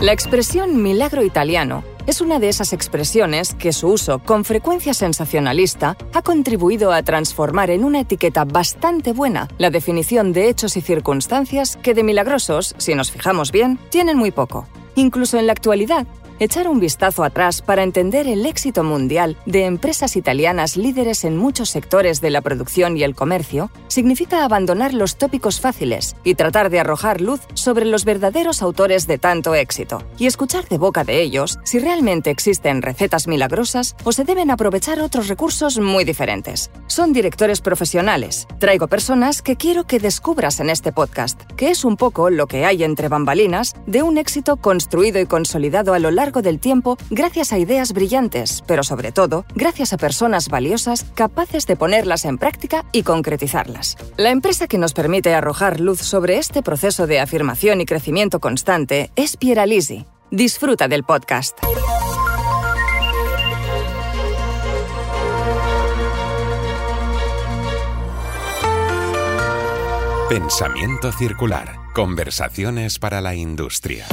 La expresión milagro italiano es una de esas expresiones que su uso, con frecuencia sensacionalista, ha contribuido a transformar en una etiqueta bastante buena la definición de hechos y circunstancias que de milagrosos, si nos fijamos bien, tienen muy poco. Incluso en la actualidad, echar un vistazo atrás para entender el éxito mundial de empresas italianas líderes en muchos sectores de la producción y el comercio significa abandonar los tópicos fáciles y tratar de arrojar luz sobre los verdaderos autores de tanto éxito y escuchar de boca de ellos si realmente existen recetas milagrosas o se deben aprovechar otros recursos muy diferentes. Son directores profesionales. Traigo personas que quiero que descubras en este podcast, que es un poco lo que hay entre bambalinas de un éxito construido y consolidado a lo largo del tiempo gracias a ideas brillantes, pero sobre todo gracias a personas valiosas capaces de ponerlas en práctica y concretizarlas. La empresa que nos permite arrojar luz sobre este proceso de afirmación y crecimiento constante es Pieralisi. Disfruta del podcast. Pensamiento circular. Conversaciones para la industria.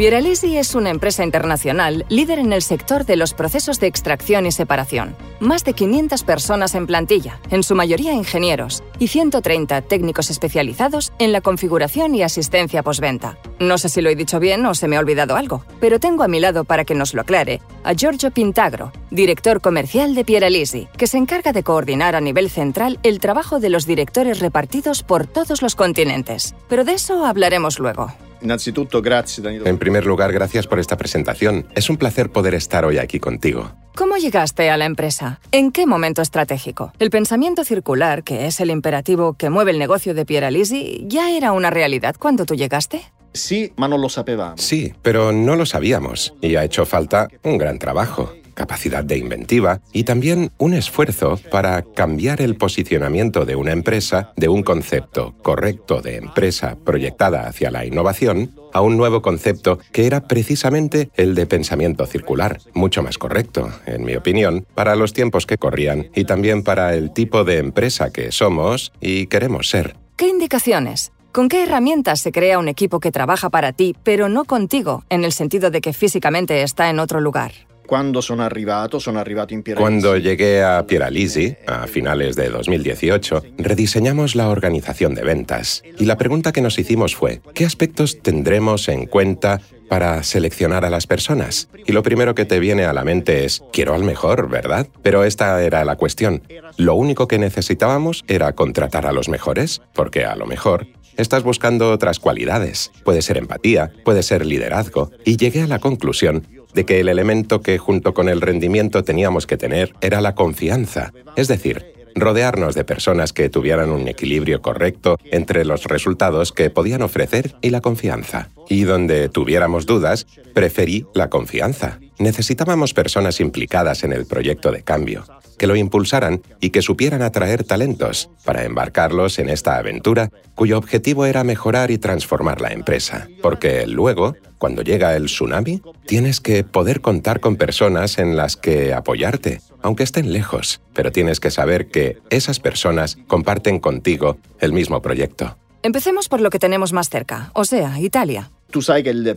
Pieralisi es una empresa internacional líder en el sector de los procesos de extracción y separación. Más de 500 personas en plantilla, en su mayoría ingenieros, y 130 técnicos especializados en la configuración y asistencia postventa. No sé si lo he dicho bien o se me ha olvidado algo, pero tengo a mi lado para que nos lo aclare a Giorgio Pintagro, director comercial de Pieralisi, que se encarga de coordinar a nivel central el trabajo de los directores repartidos por todos los continentes. Pero de eso hablaremos luego. En primer lugar, gracias por esta presentación. Es un placer poder estar hoy aquí contigo. ¿Cómo llegaste a la empresa? ¿En qué momento estratégico? El pensamiento circular, que es el imperativo que mueve el negocio de Pieralisi, ya era una realidad cuando tú llegaste? Sí, pero no lo sabíamos. Sí, pero no lo sabíamos y ha hecho falta un gran trabajo capacidad de inventiva y también un esfuerzo para cambiar el posicionamiento de una empresa de un concepto correcto de empresa proyectada hacia la innovación a un nuevo concepto que era precisamente el de pensamiento circular, mucho más correcto, en mi opinión, para los tiempos que corrían y también para el tipo de empresa que somos y queremos ser. ¿Qué indicaciones? ¿Con qué herramientas se crea un equipo que trabaja para ti, pero no contigo, en el sentido de que físicamente está en otro lugar? Arrivato, arrivato in. Cuando llegué a Pieralisi, a finales de 2018, rediseñamos la organización de ventas. Y la pregunta que nos hicimos fue, ¿qué aspectos tendremos en cuenta para seleccionar a las personas? Y lo primero que te viene a la mente es, quiero al mejor, ¿verdad? Pero esta era la cuestión. Lo único que necesitábamos era contratar a los mejores, porque a lo mejor estás buscando otras cualidades. Puede ser empatía, puede ser liderazgo. Y llegué a la conclusión de que el elemento que junto con el rendimiento teníamos que tener era la confianza, es decir, rodearnos de personas que tuvieran un equilibrio correcto entre los resultados que podían ofrecer y la confianza. Y donde tuviéramos dudas, preferí la confianza. Necesitábamos personas implicadas en el proyecto de cambio, que lo impulsaran y que supieran atraer talentos para embarcarlos en esta aventura cuyo objetivo era mejorar y transformar la empresa. Porque luego, cuando llega el tsunami, tienes que poder contar con personas en las que apoyarte, aunque estén lejos, pero tienes que saber que esas personas comparten contigo el mismo proyecto. Empecemos por lo que tenemos más cerca, o sea, Italia.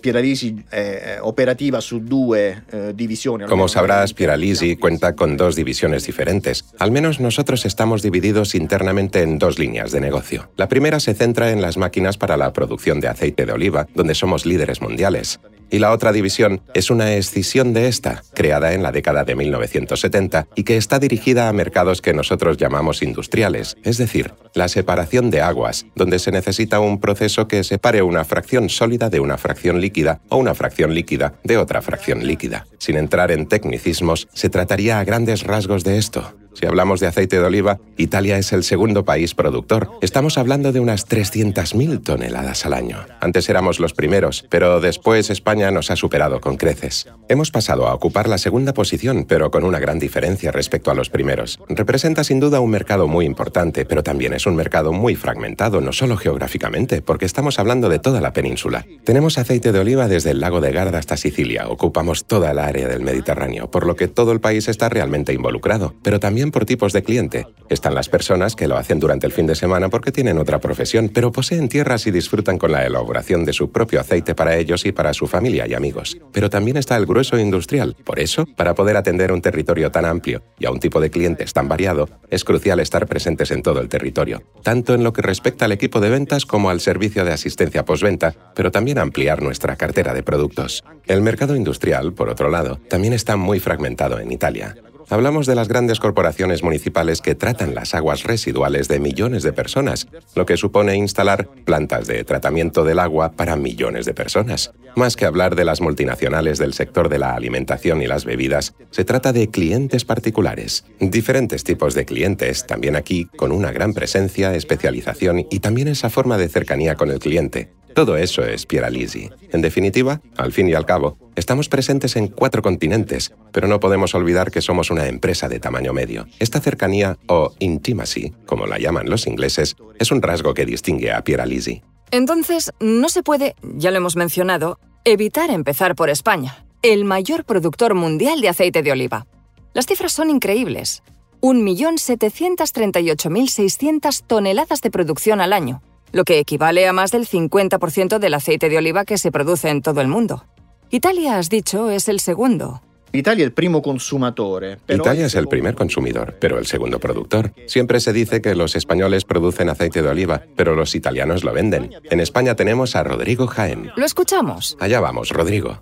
Pieralisi eh, operativa su due eh, divisiones. Como sabrás, Pieralisi cuenta con dos divisiones diferentes. Al menos nosotros estamos divididos internamente en dos líneas de negocio. La primera se centra en las máquinas para la producción de aceite de oliva, donde somos líderes mundiales y la otra división es una escisión de esta, creada en la década de 1970 y que está dirigida a mercados que nosotros llamamos industriales, es decir, la separación de aguas, donde se necesita un proceso que separe una fracción sólida de una fracción líquida o una fracción líquida de otra fracción líquida. Sin entrar en tecnicismos, se trataría a grandes rasgos de esto. Si hablamos de aceite de oliva, Italia es el segundo país productor. Estamos hablando de unas 300.000 toneladas al año. Antes éramos los primeros, pero después España nos ha superado con creces. Hemos pasado a ocupar la segunda posición, pero con una gran diferencia respecto a los primeros. Representa sin duda un mercado muy importante, pero también es un mercado muy fragmentado, no solo geográficamente, porque estamos hablando de toda la península. Tenemos aceite de oliva desde el lago de Garda hasta Sicilia, ocupamos toda la área del Mediterráneo, por lo que todo el país está realmente involucrado, pero también por tipos de cliente. Están las personas que lo hacen durante el fin de semana porque tienen otra profesión, pero poseen tierras y disfrutan con la elaboración de su propio aceite para ellos y para su familia y amigos. Pero también está el grueso industrial. Por eso, para poder atender un territorio tan amplio y a un tipo de clientes tan variado, es crucial estar presentes en todo el territorio, tanto en lo que respecta al equipo de ventas como al servicio de asistencia postventa, pero también ampliar nuestra cartera de productos. El mercado industrial, por otro lado, también está muy fragmentado en Italia. Hablamos de las grandes corporaciones municipales que tratan las aguas residuales de millones de personas, lo que supone instalar plantas de tratamiento del agua para millones de personas. Más que hablar de las multinacionales del sector de la alimentación y las bebidas, se trata de clientes particulares. Diferentes tipos de clientes, también aquí, con una gran presencia, especialización y también esa forma de cercanía con el cliente. Todo eso es Pieralisi. En definitiva, al fin y al cabo, estamos presentes en cuatro continentes, pero no podemos olvidar que somos una empresa de tamaño medio. Esta cercanía, o intimacy, como la llaman los ingleses, es un rasgo que distingue a Pieralisi. Entonces, no se puede, ya lo hemos mencionado, evitar empezar por España, el mayor productor mundial de aceite de oliva. Las cifras son increíbles. 1.738.600 toneladas de producción al año lo que equivale a más del 50% del aceite de oliva que se produce en todo el mundo. Italia, has dicho, es el segundo. Italia es el primo consumatore. Italia es el primer consumidor, pero el segundo productor. Siempre se dice que los españoles producen aceite de oliva, pero los italianos lo venden. En España tenemos a Rodrigo Jaén. Lo escuchamos. Allá vamos, Rodrigo.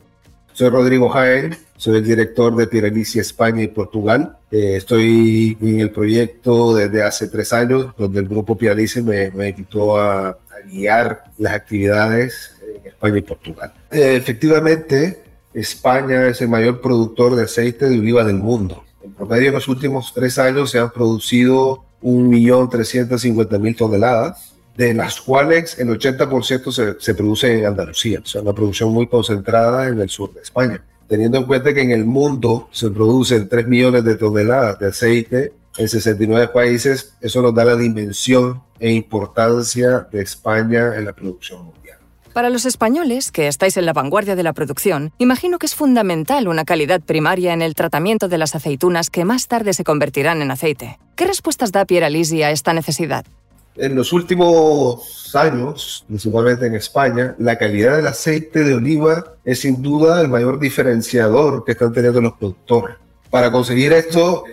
Soy Rodrigo Jaén, soy el director de Piralici España y Portugal. Eh, estoy en el proyecto desde hace tres años, donde el grupo Piralici me, me invitó a, a, guiar las actividades en España y Portugal. Eh, efectivamente, España es el mayor productor de aceite de oliva del mundo. En promedio, en los últimos tres años se han producido 1.350.000 toneladas de las cuales el 80% se, se, produce en Andalucía, o sea, una producción muy concentrada en el sur de España. Teniendo en cuenta que en el mundo se producen 3 millones de toneladas de aceite en 69 países, eso nos da la dimensión e importancia de España en la producción mundial. Para los españoles, que estáis en la vanguardia de la producción, imagino que es fundamental una calidad primaria en el tratamiento de las aceitunas que más tarde se convertirán en aceite. ¿Qué respuestas da Pierre Alisi a esta necesidad? En los últimos años, principalmente en España, la calidad del aceite de oliva es sin duda el mayor diferenciador que están teniendo los productores. Para conseguir esto,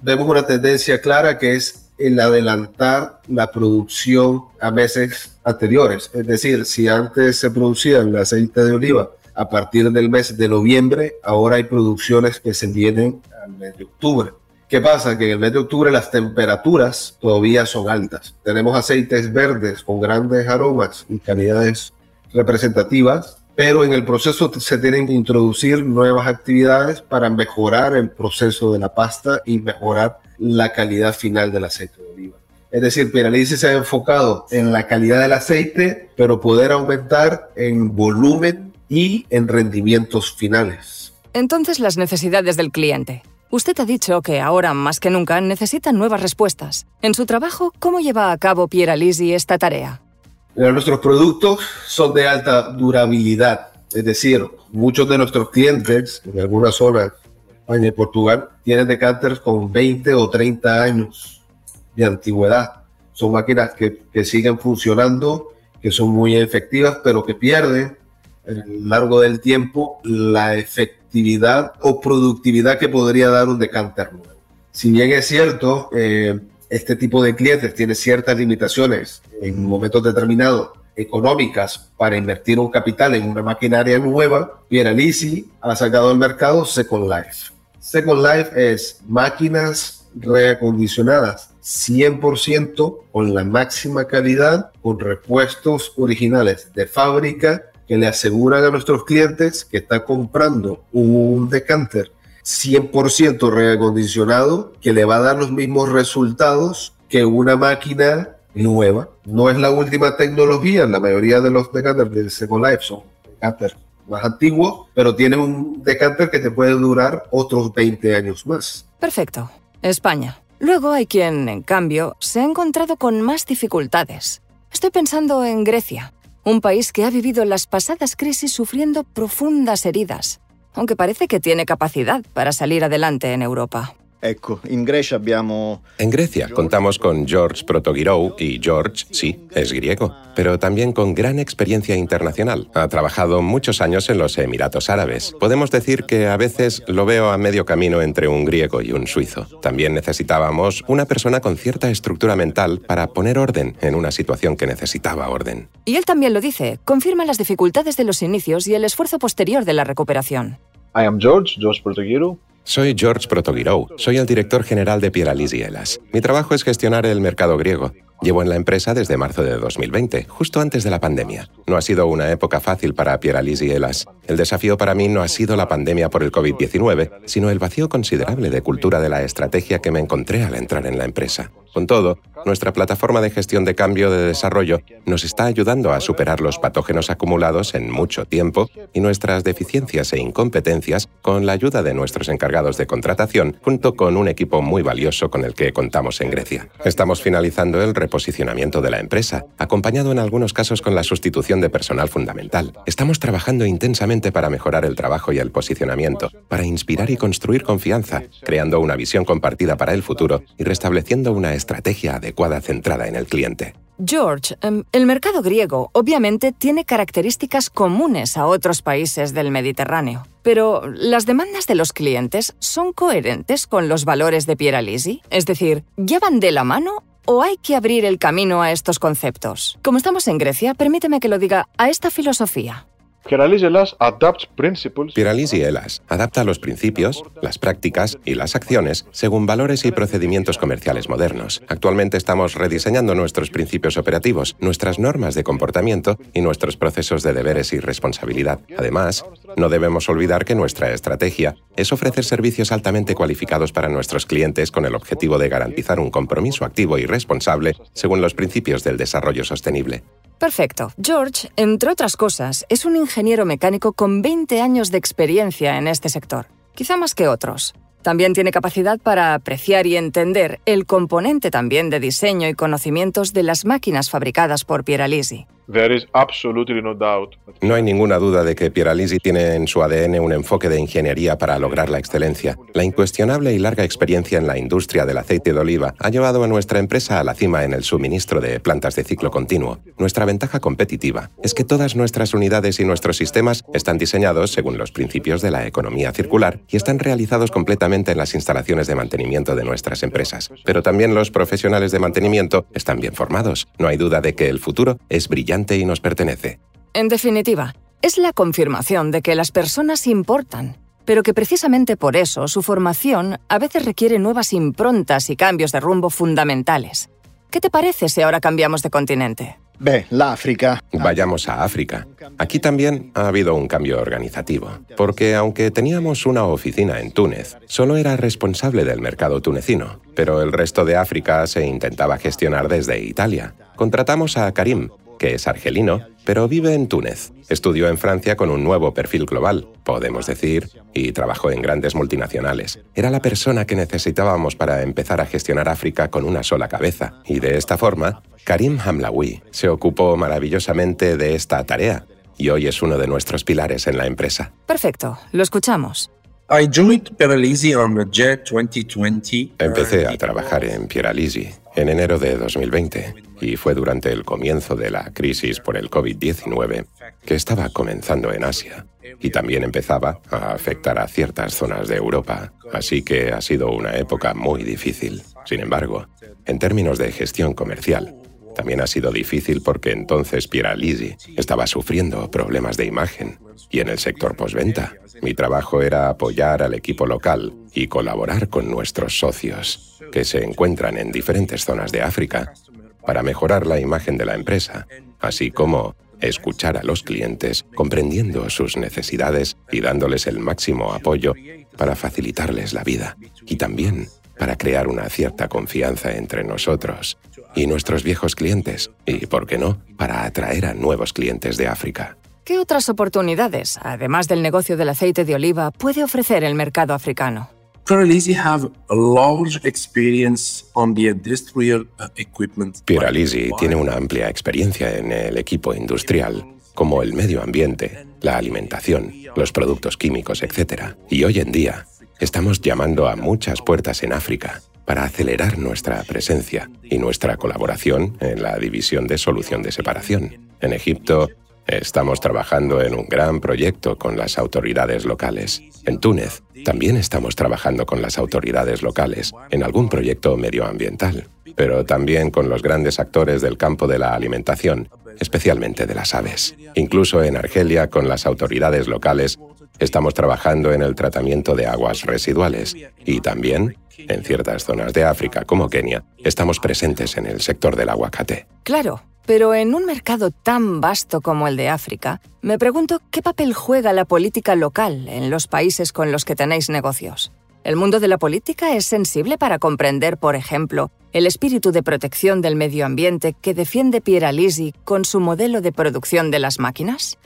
vemos una tendencia clara que es el adelantar la producción a meses anteriores. Es decir, si antes se producía el aceite de oliva a partir del mes de noviembre, ahora hay producciones que se vienen al mes de octubre. ¿Qué pasa? Que en el mes de octubre las temperaturas todavía son altas. Tenemos aceites verdes con grandes aromas y calidades representativas, pero en el proceso se tienen que introducir nuevas actividades para mejorar el proceso de la pasta y mejorar la calidad final del aceite de oliva. Es decir, Piralice se ha enfocado en la calidad del aceite, pero poder aumentar en volumen y en rendimientos finales. Entonces las necesidades del cliente. Usted ha dicho que ahora más que nunca necesitan nuevas respuestas. En su trabajo, ¿cómo lleva a cabo Pierre Alisi esta tarea? Nuestros productos son de alta durabilidad, es decir, muchos de nuestros clientes en algunas zonas, España y Portugal, tienen decanters con 20 o 30 años de antigüedad. Son máquinas que, que siguen funcionando, que son muy efectivas, pero que pierden a lo largo del tiempo la efectividad actividad o productividad que podría dar un decanter nuevo. Si bien es cierto, eh, este tipo de clientes tiene ciertas limitaciones en momentos determinados económicas para invertir un capital en una maquinaria nueva, Pieralisi ha sacado al mercado Second Life. Second Life es máquinas reacondicionadas 100% con la máxima calidad, con repuestos originales de fábrica que le aseguran a nuestros clientes que está comprando un decanter 100% reacondicionado que le va a dar los mismos resultados que una máquina nueva. No es la última tecnología, la mayoría de los decanters de Second Life son decanters más antiguos, pero tiene un decanter que te puede durar otros 20 años más. Perfecto. España. Luego hay quien, en cambio, se ha encontrado con más dificultades. Estoy pensando en Grecia un país que ha vivido las pasadas crisis sufriendo profundas heridas, aunque parece que tiene capacidad para salir adelante en Europa. Ecco, in Grecia abbiamo... En Grecia contamos con George Protogirou y George, sí, es griego, pero también con gran experiencia internacional. Ha trabajado muchos años en los Emiratos Árabes. Podemos decir que a veces lo veo a medio camino entre un griego y un suizo. También necesitábamos una persona con cierta estructura mental para poner orden en una situación que necesitaba orden. Y él también lo dice, confirma las dificultades de los inicios y el esfuerzo posterior de la recuperación. I am George, George Protogirou. Soy George Protogirou, soy el director general de Pieralisi y Elas. Mi trabajo es gestionar el mercado griego. Llevo en la empresa desde marzo de 2020, justo antes de la pandemia. No ha sido una época fácil para Pieralisi y Elas. El desafío para mí no ha sido la pandemia por el COVID-19, sino el vacío considerable de cultura de la estrategia que me encontré al entrar en la empresa. Con todo, nuestra plataforma de gestión de cambio de desarrollo nos está ayudando a superar los patógenos acumulados en mucho tiempo y nuestras deficiencias e incompetencias con la ayuda de nuestros encargados de contratación, junto con un equipo muy valioso con el que contamos en Grecia. Estamos finalizando el reposicionamiento de la empresa, acompañado en algunos casos con la sustitución de personal fundamental. Estamos trabajando intensamente para mejorar el trabajo y el posicionamiento, para inspirar y construir confianza, creando una visión compartida para el futuro y restableciendo una estrategia adecuada centrada en el cliente. George, em, el mercado griego obviamente tiene características comunes a otros países del Mediterráneo, pero ¿las demandas de los clientes son coherentes con los valores de Pieralisi? Es decir, ¿llevan de la mano o hay que abrir el camino a estos conceptos? Como estamos en Grecia, permíteme que lo diga a esta filosofía. Pieralisi Elas adapta los principios, las prácticas y las acciones según valores y procedimientos comerciales modernos. Actualmente estamos rediseñando nuestros principios operativos, nuestras normas de comportamiento y nuestros procesos de deberes y responsabilidad. Además, no debemos olvidar que nuestra estrategia es ofrecer servicios altamente cualificados para nuestros clientes con el objetivo de garantizar un compromiso activo y responsable según los principios del desarrollo sostenible. Perfecto. George, entre otras cosas, es un ingeniero mecánico con 20 años de experiencia en este sector, quizá más que otros. También tiene capacidad para apreciar y entender el componente también de diseño y conocimientos de las máquinas fabricadas por Pieralisi. There is absolutely no doubt. No hay ninguna duda de que Pieralisi tiene en su ADN un enfoque de ingeniería para lograr la excelencia. La incuestionable y larga experiencia en la industria del aceite de oliva ha llevado a nuestra empresa a la cima en el suministro de plantas de ciclo continuo. Nuestra ventaja competitiva es que todas nuestras unidades y nuestros sistemas están diseñados según los principios de la economía circular y están realizados completamente en las instalaciones de mantenimiento de nuestras empresas. Pero también los profesionales de mantenimiento están bien formados. No hay duda de que el futuro es brillante y nos pertenece. En definitiva, es la confirmación de que las personas importan, pero que precisamente por eso su formación a veces requiere nuevas improntas y cambios de rumbo fundamentales. ¿Qué te parece si ahora cambiamos de continente? Beh, l'Africa. Vayamos a África. Aquí también ha habido un cambio organizativo, porque aunque teníamos una oficina en Túnez, solo era responsable del mercado tunecino, pero el resto de África se intentaba gestionar desde Italia. Contratamos a Karim, que es argelino, pero vive en Túnez. Estudió en Francia con un nuevo perfil global, podemos decir, y trabajó en grandes multinacionales. Era la persona que necesitábamos para empezar a gestionar África con una sola cabeza. Y de esta forma, Karim Hamlawi se ocupó maravillosamente de esta tarea y hoy es uno de nuestros pilares en la empresa. Perfecto, lo escuchamos. I joined Peralisi on the year 2020. Empecé a trabajar en Pieralisi en enero de 2020 y fue durante el comienzo de la crisis por el COVID-19 que estaba comenzando en Asia y también empezaba a afectar a ciertas zonas de Europa, así que ha sido una época muy difícil. Sin embargo, en términos de gestión comercial, también ha sido difícil porque entonces Pieralisi estaba sufriendo problemas de imagen y en el sector postventa. Mi trabajo era apoyar al equipo local y colaborar con nuestros socios, que se encuentran en diferentes zonas de África, para mejorar la imagen de la empresa, así como escuchar a los clientes, comprendiendo sus necesidades y dándoles el máximo apoyo para facilitarles la vida, y también para crear una cierta confianza entre nosotros y nuestros viejos clientes, y, por qué no, para atraer a nuevos clientes de África. ¿Qué otras oportunidades, además del negocio del aceite de oliva, puede ofrecer el mercado africano? Uh. Pieralisi tiene una amplia experiencia en el equipo industrial, como el medio ambiente, la alimentación, los productos químicos, etc. Y hoy en día, estamos llamando a muchas puertas en África para acelerar nuestra presencia y nuestra colaboración en la división de solución de separación. En Egipto, estamos trabajando en un gran proyecto con las autoridades locales. En Túnez, también estamos trabajando con las autoridades locales en algún proyecto medioambiental, pero también con los grandes actores del campo de la alimentación, especialmente de las aves. Incluso en Argelia, con las autoridades locales, estamos trabajando en el tratamiento de aguas residuales y también, en ciertas zonas de África como Kenia, estamos presentes en el sector del aguacate. Claro, pero en un mercado tan vasto como el de África, me pregunto qué papel juega la política local en los países con los que tenéis negocios. ¿El mundo de la política es sensible para comprender, por ejemplo, el espíritu de protección del medio ambiente que defiende Pierre Alisi con su modelo de producción de las máquinas?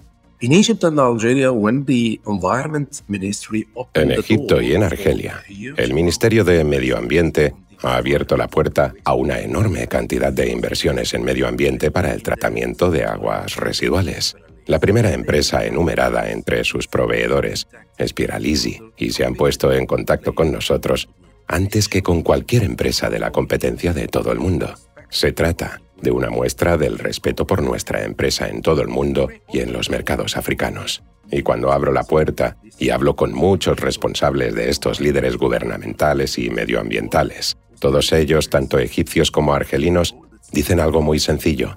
En Egipto y en Argelia, el Ministerio de Medio Ambiente ha abierto la puerta a una enorme cantidad de inversiones en medio ambiente para el tratamiento de aguas residuales. La primera empresa enumerada entre sus proveedores es Piralisi y se han puesto en contacto con nosotros antes que con cualquier empresa de la competencia de todo el mundo. Se trata de una muestra del respeto por nuestra empresa en todo el mundo y en los mercados africanos. Y cuando abro la puerta y hablo con muchos responsables de estos líderes gubernamentales y medioambientales, todos ellos, tanto egipcios como argelinos, dicen algo muy sencillo.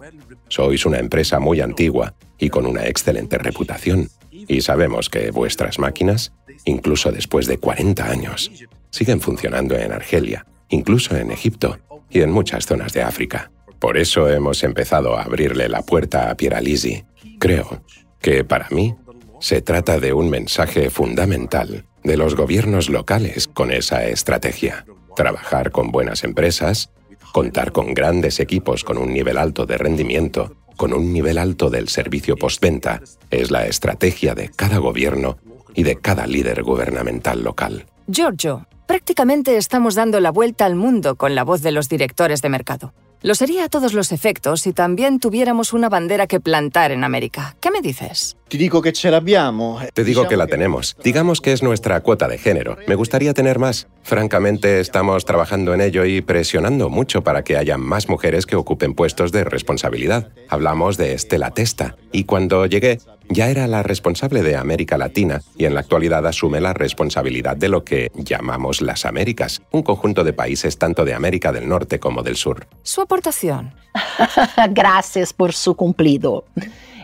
Sois una empresa muy antigua y con una excelente reputación. Y sabemos que vuestras máquinas, incluso después de 40 años, siguen funcionando en Argelia, incluso en Egipto y en muchas zonas de África. Por eso hemos empezado a abrirle la puerta a Pieralisi. Creo que para mí se trata de un mensaje fundamental de los gobiernos locales con esa estrategia. Trabajar con buenas empresas, contar con grandes equipos con un nivel alto de rendimiento, con un nivel alto del servicio postventa, es la estrategia de cada gobierno y de cada líder gubernamental local. Giorgio, prácticamente estamos dando la vuelta al mundo con la voz de los directores de mercado. Lo sería a todos los efectos si también tuviéramos una bandera que plantar en América. ¿Qué me dices? Te digo que ce l'abbiamo. Te digo que la tenemos. Digamos que es nuestra cuota de género. Me gustaría tener más. Francamente, estamos trabajando en ello y presionando mucho para que haya más mujeres que ocupen puestos de responsabilidad. Hablamos de Estela Testa. Y cuando llegué, ya era la responsable de América Latina y en la actualidad asume la responsabilidad de lo que llamamos las Américas, un conjunto de países tanto de América del Norte como del Sur. Su aportación. Gracias por su cumplido.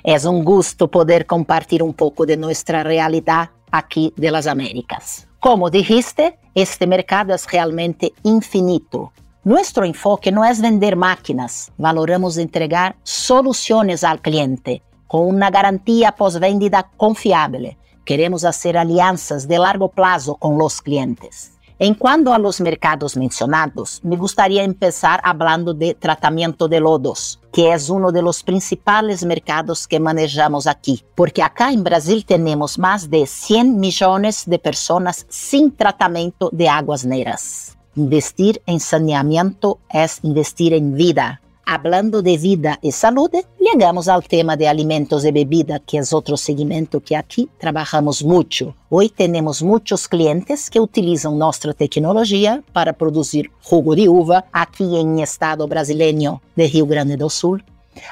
Es un gusto poder compartir un poco de nuestra realidad aquí de las Américas. Como dijiste, este mercado es realmente infinito. Nuestro enfoque no es vender máquinas, valoramos entregar soluciones al cliente com uma garantia pós-venda confiável. Queremos fazer alianças de largo prazo com os clientes. Em quanto a los mercados mencionados, me gustaría empezar hablando de tratamento de lodos, que é um dos principais mercados que manejamos aqui, porque acá em Brasil temos mais de 100 milhões de pessoas sem tratamento de águas negras. Investir em saneamento é investir em vida, Hablando de vida e saúde, chegamos ao tema de alimentos e bebida, que é outro segmento que aqui trabalhamos muito. Hoje temos muitos clientes que utilizam nossa tecnologia para produzir jugo de uva aqui em estado brasileiro de Rio Grande do Sul,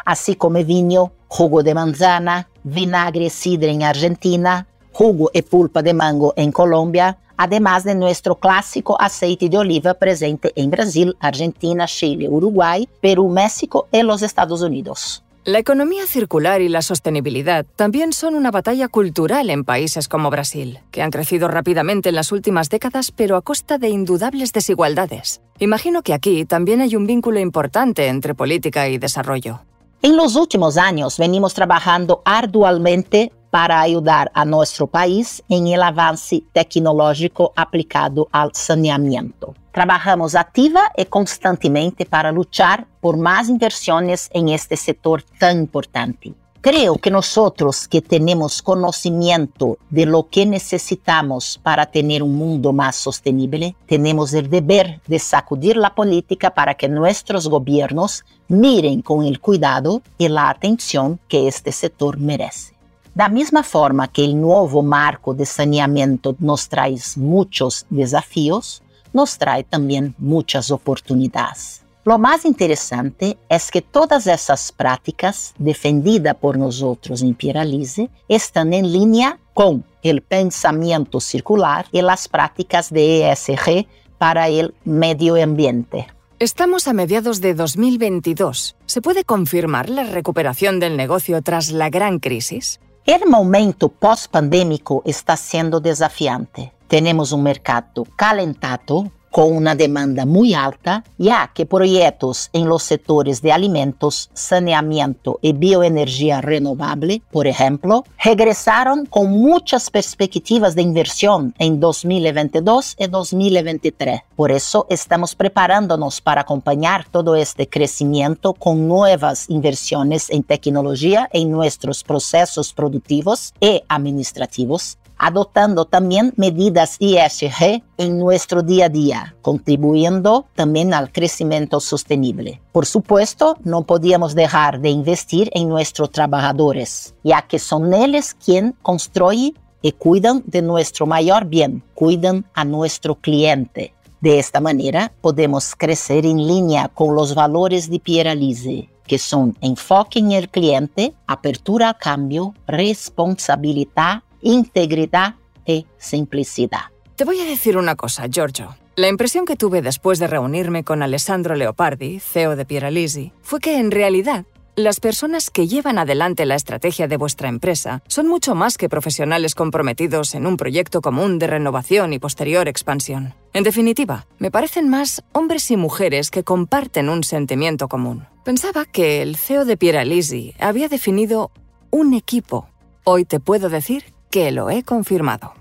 assim como vinho, jugo de manzana, vinagre e cidra em Argentina, jugo e pulpa de mango em Colômbia, además de nuestro clásico aceite de oliva presente en Brasil, Argentina, Chile, Uruguay, Perú, México y los Estados Unidos. La economía circular y la sostenibilidad también son una batalla cultural en países como Brasil, que han crecido rápidamente en las últimas décadas, pero a costa de indudables desigualdades. Imagino que aquí también hay un vínculo importante entre política y desarrollo. En los últimos años venimos trabajando arduamente para ayudar a nuestro país en el avance tecnológico aplicado al saneamiento. Trabajamos activa y constantemente para luchar por más inversiones en este sector tan importante. Creo que nosotros que tenemos conocimiento de lo que necesitamos para tener un mundo más sostenible, tenemos el deber de sacudir la política para que nuestros gobiernos miren con el cuidado y la atención que este sector merece. Da misma forma que el nuevo marco de saneamiento nos trae muchos desafíos, nos trae también muchas oportunidades. Lo más interesante es que todas esas prácticas defendidas por nosotros en Pieralize están en línea con el pensamiento circular y las prácticas de ESG para el medio ambiente. Estamos a mediados de 2022. ¿Se puede confirmar la recuperación del negocio tras la gran crisis? El momento post-pandémico está siendo desafiante. Tenemos un mercado calentado con una demanda muy alta, ya que proyectos en los sectores de alimentos, saneamiento y bioenergía renovable, por ejemplo, regresaron con muchas perspectivas de inversión en 2022 y 2023. Por eso estamos preparándonos para acompañar todo este crecimiento con nuevas inversiones en tecnología en nuestros procesos productivos y administrativos adoptando también medidas ESG en nuestro día a día, contribuyendo también al crecimiento sostenible. Por supuesto, no podíamos dejar de investir en nuestros trabajadores, ya que son ellos quienes construyen y cuidan de nuestro mayor bien, cuidan a nuestro cliente. De esta manera, podemos crecer en línea con los valores de Pieralize, que son enfoque en el cliente, apertura al cambio, responsabilidad integridad y simplicidad. Te voy a decir una cosa, Giorgio. La impresión que tuve después de reunirme con Alessandro Leopardi, CEO de Pieralisi, fue que en realidad las personas que llevan adelante la estrategia de vuestra empresa son mucho más que profesionales comprometidos en un proyecto común de renovación y posterior expansión. En definitiva, me parecen más hombres y mujeres que comparten un sentimiento común. Pensaba que el CEO de Pieralisi había definido un equipo. Hoy te puedo decir que lo he confirmado.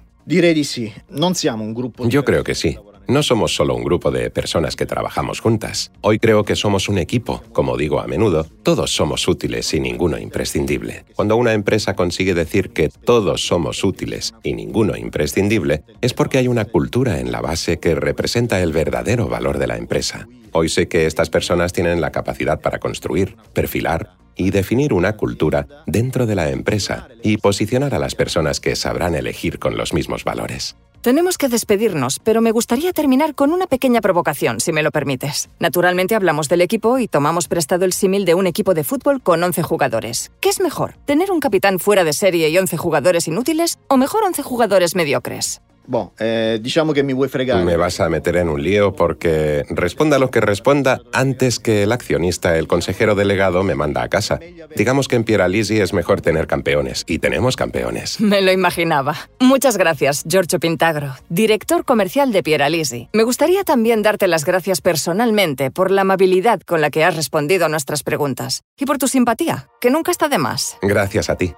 Yo creo que sí. No somos solo un grupo de personas que trabajamos juntas. Hoy creo que somos un equipo. Como digo a menudo, todos somos útiles y ninguno imprescindible. Cuando una empresa consigue decir que todos somos útiles y ninguno imprescindible, es porque hay una cultura en la base que representa el verdadero valor de la empresa. Hoy sé que estas personas tienen la capacidad para construir, perfilar y definir una cultura dentro de la empresa y posicionar a las personas que sabrán elegir con los mismos valores. Tenemos que despedirnos, pero me gustaría terminar con una pequeña provocación, si me lo permites. Naturalmente hablamos del equipo y tomamos prestado el símil de un equipo de fútbol con 11 jugadores. ¿Qué es mejor? ¿Tener un capitán fuera de serie y 11 jugadores inútiles o mejor 11 jugadores mediocres? Boh, eh, diciamo che mi vuoi fregare. Me vas a meter en un lío porque responda lo que responda antes que el accionista, el consejero delegado, me manda a casa. Digamos que en Pieralisi es mejor tener campeones y tenemos campeones. Me lo imaginaba. Muchas gracias, Giorgio Pintagro, director comercial de Pieralisi. Me gustaría también darte las gracias personalmente por la amabilidad con la que has respondido a nuestras preguntas y por tu simpatía, que nunca está de más. Gracias a ti.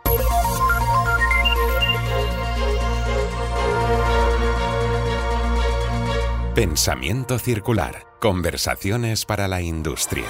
Pensamiento circular. Conversaciones para la industria.